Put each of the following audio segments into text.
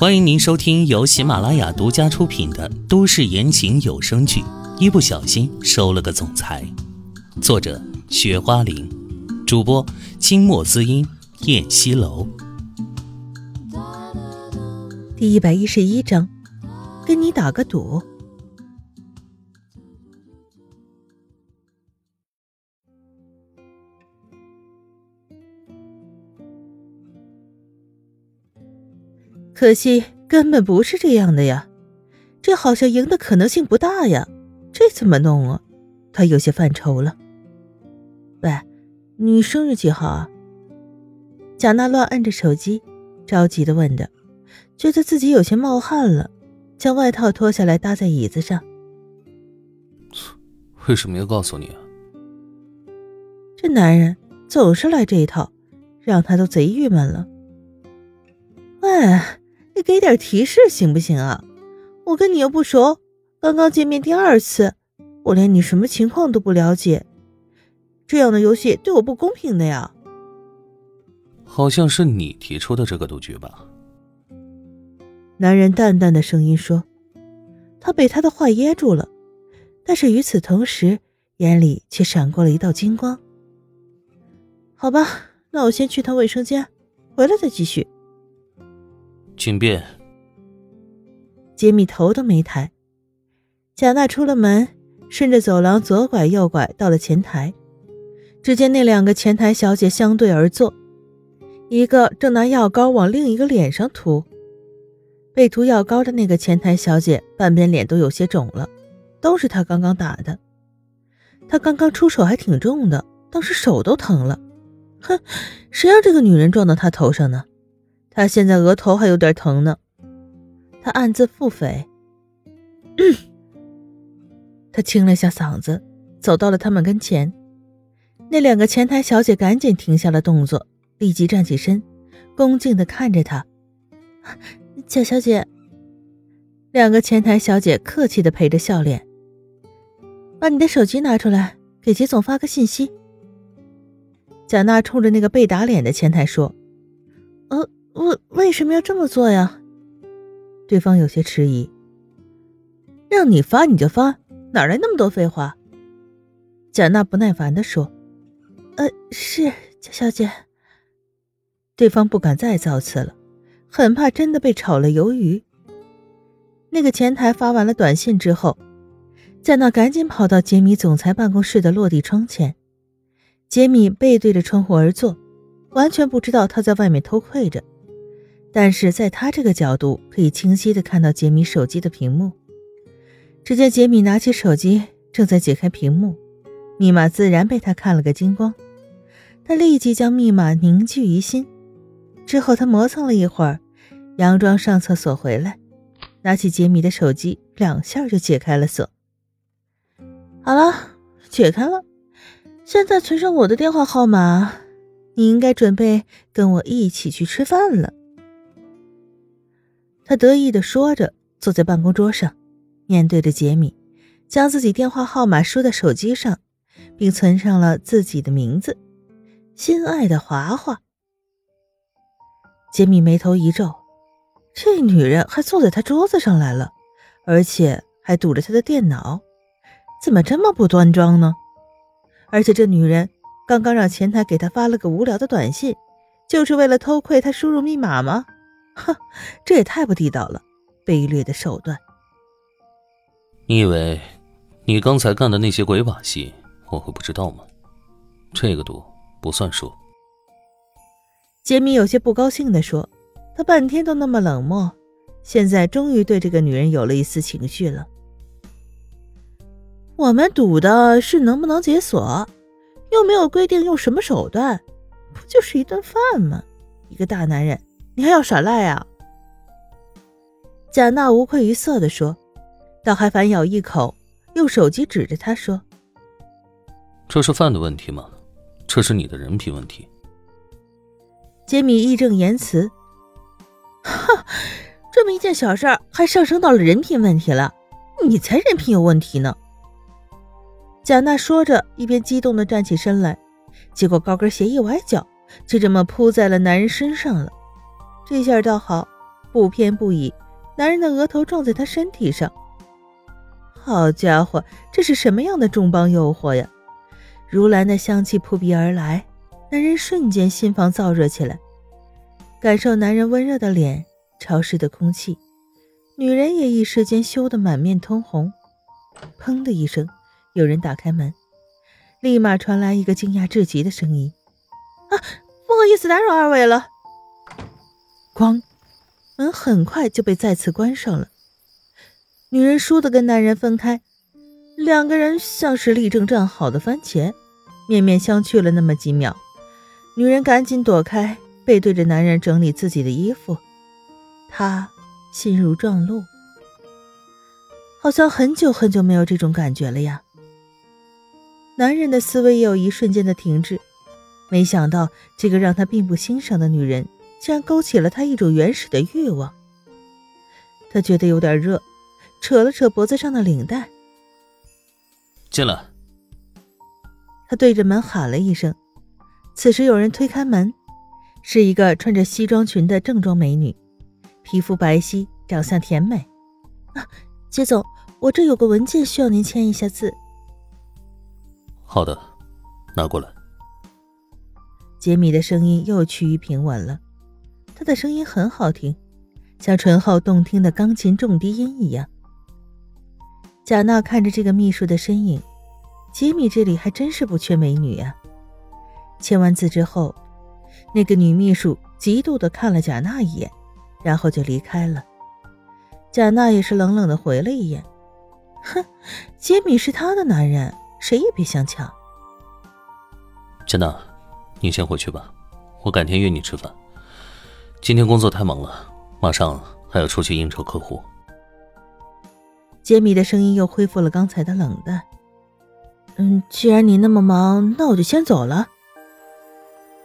欢迎您收听由喜马拉雅独家出品的都市言情有声剧《一不小心收了个总裁》，作者：雪花玲，主播：清墨滋音、燕西楼。第一百一十一章，跟你打个赌。可惜根本不是这样的呀，这好像赢的可能性不大呀，这怎么弄啊？他有些犯愁了。喂，你生日几号啊？贾娜乱按着手机，着急的问着，觉得自己有些冒汗了，将外套脱下来搭在椅子上。为什么要告诉你啊？这男人总是来这一套，让他都贼郁闷了。喂。你给点提示行不行啊？我跟你又不熟，刚刚见面第二次，我连你什么情况都不了解，这样的游戏对我不公平的呀。好像是你提出的这个赌局吧？男人淡淡的声音说，他被他的话噎住了，但是与此同时，眼里却闪过了一道金光。好吧，那我先去趟卫生间，回来再继续。请便。杰米头都没抬。贾娜出了门，顺着走廊左拐右拐，到了前台。只见那两个前台小姐相对而坐，一个正拿药膏往另一个脸上涂。被涂药膏的那个前台小姐半边脸都有些肿了，都是她刚刚打的。她刚刚出手还挺重的，当时手都疼了。哼，谁让这个女人撞到她头上呢？他现在额头还有点疼呢，他暗自腹诽。他清了下嗓子，走到了他们跟前。那两个前台小姐赶紧停下了动作，立即站起身，恭敬的看着他。贾小姐，两个前台小姐客气的陪着笑脸。把你的手机拿出来，给杰总发个信息。贾娜冲着那个被打脸的前台说：“。”为什么要这么做呀？对方有些迟疑。让你发你就发，哪来那么多废话？贾娜不耐烦的说：“呃，是贾小姐。”对方不敢再造次了，很怕真的被炒了鱿鱼。那个前台发完了短信之后，贾娜赶紧跑到杰米总裁办公室的落地窗前。杰米背对着窗户而坐，完全不知道他在外面偷窥着。但是在他这个角度，可以清晰的看到杰米手机的屏幕。只见杰米拿起手机，正在解开屏幕，密码自然被他看了个精光。他立即将密码凝聚于心，之后他磨蹭了一会儿，佯装上厕所回来，拿起杰米的手机，两下就解开了锁。好了，解开了，现在存上我的电话号码，你应该准备跟我一起去吃饭了。他得意的说着，坐在办公桌上，面对着杰米，将自己电话号码输在手机上，并存上了自己的名字：“心爱的华华。”杰米眉头一皱，这女人还坐在他桌子上来了，而且还堵着他的电脑，怎么这么不端庄呢？而且这女人刚刚让前台给他发了个无聊的短信，就是为了偷窥他输入密码吗？哼，这也太不地道了，卑劣的手段。你以为你刚才干的那些鬼把戏我会不知道吗？这个赌不算数。杰米有些不高兴地说：“他半天都那么冷漠，现在终于对这个女人有了一丝情绪了。我们赌的是能不能解锁，又没有规定用什么手段，不就是一顿饭吗？一个大男人。”你还要耍赖啊？贾娜无愧于色的说，倒还反咬一口，用手机指着他说：“这是饭的问题吗？这是你的人品问题。”杰米义正言辞：“哼，这么一件小事还上升到了人品问题了，你才人品有问题呢。”贾娜说着，一边激动的站起身来，结果高跟鞋一崴脚，就这么扑在了男人身上了。这下倒好，不偏不倚，男人的额头撞在她身体上。好家伙，这是什么样的重磅诱惑呀！如兰的香气扑鼻而来，男人瞬间心房燥热起来。感受男人温热的脸、潮湿的空气，女人也一时间羞得满面通红。砰的一声，有人打开门，立马传来一个惊讶至极的声音：“啊，不好意思打扰二位了。”咣，门很快就被再次关上了。女人倏地跟男人分开，两个人像是立正站好的番茄，面面相觑了那么几秒。女人赶紧躲开，背对着男人整理自己的衣服。她心如撞鹿，好像很久很久没有这种感觉了呀。男人的思维也有一瞬间的停滞，没想到这个让他并不欣赏的女人，竟然勾起了他一种原始的欲望。他觉得有点热。扯了扯脖子上的领带，进来。他对着门喊了一声。此时有人推开门，是一个穿着西装裙的正装美女，皮肤白皙，长相甜美。啊，杰总，我这有个文件需要您签一下字。好的，拿过来。杰米的声音又趋于平稳了，他的声音很好听，像醇厚动听的钢琴重低音一样。贾娜看着这个秘书的身影，吉米这里还真是不缺美女啊。签完字之后，那个女秘书嫉妒的看了贾娜一眼，然后就离开了。贾娜也是冷冷的回了一眼，哼，杰米是她的男人，谁也别想抢。贾娜，你先回去吧，我改天约你吃饭。今天工作太忙了，马上还要出去应酬客户。杰米的声音又恢复了刚才的冷淡。嗯，既然你那么忙，那我就先走了。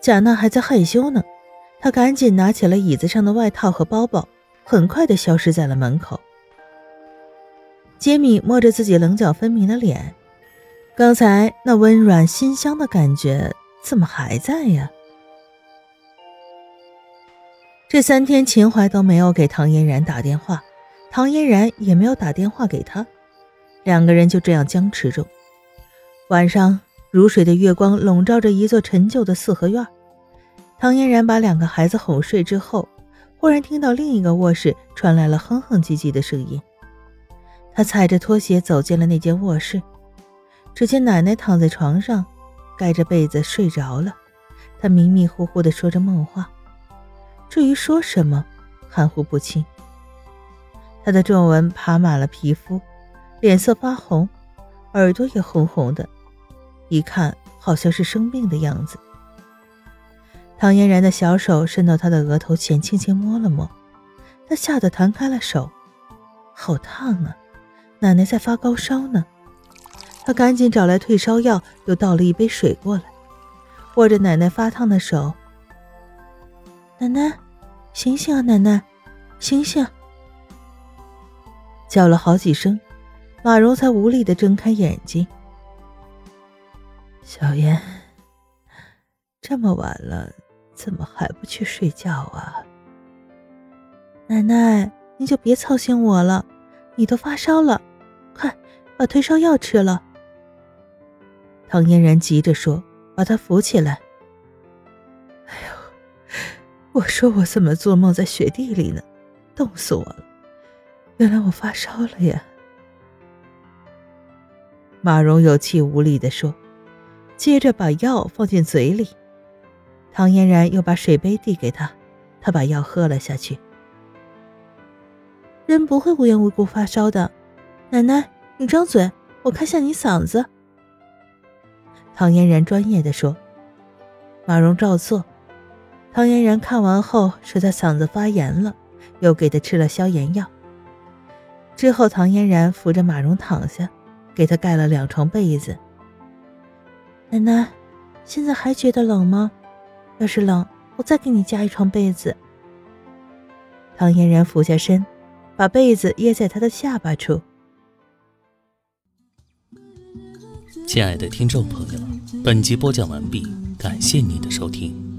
贾娜还在害羞呢，她赶紧拿起了椅子上的外套和包包，很快的消失在了门口。杰米摸着自己棱角分明的脸，刚才那温软馨香的感觉怎么还在呀？这三天，秦淮都没有给唐嫣然打电话。唐嫣然也没有打电话给他，两个人就这样僵持着。晚上，如水的月光笼罩着一座陈旧的四合院。唐嫣然把两个孩子哄睡之后，忽然听到另一个卧室传来了哼哼唧唧的声音。她踩着拖鞋走进了那间卧室，只见奶奶躺在床上，盖着被子睡着了。她迷迷糊糊地说着梦话，至于说什么，含糊不清。他的皱纹爬满了皮肤，脸色发红，耳朵也红红的，一看好像是生病的样子。唐嫣然的小手伸到他的额头前，轻轻摸了摸，他吓得弹开了手，好烫啊！奶奶在发高烧呢。他赶紧找来退烧药，又倒了一杯水过来，握着奶奶发烫的手：“奶奶，醒醒啊，奶奶，醒醒！”叫了好几声，马蓉才无力的睁开眼睛。小妍，这么晚了，怎么还不去睡觉啊？奶奶，您就别操心我了，你都发烧了，快把退烧药吃了。唐嫣然急着说，把她扶起来。我说我怎么做梦在雪地里呢？冻死我了。原来我发烧了呀！马蓉有气无力地说，接着把药放进嘴里。唐嫣然又把水杯递给他，他把药喝了下去。人不会无缘无故发烧的，奶奶，你张嘴，我看下你嗓子。唐嫣然专业的说。马蓉照做。唐嫣然看完后说他嗓子发炎了，又给他吃了消炎药。之后，唐嫣然扶着马蓉躺下，给她盖了两床被子。奶奶，现在还觉得冷吗？要是冷，我再给你加一床被子。唐嫣然俯下身，把被子掖在她的下巴处。亲爱的听众朋友，本集播讲完毕，感谢您的收听。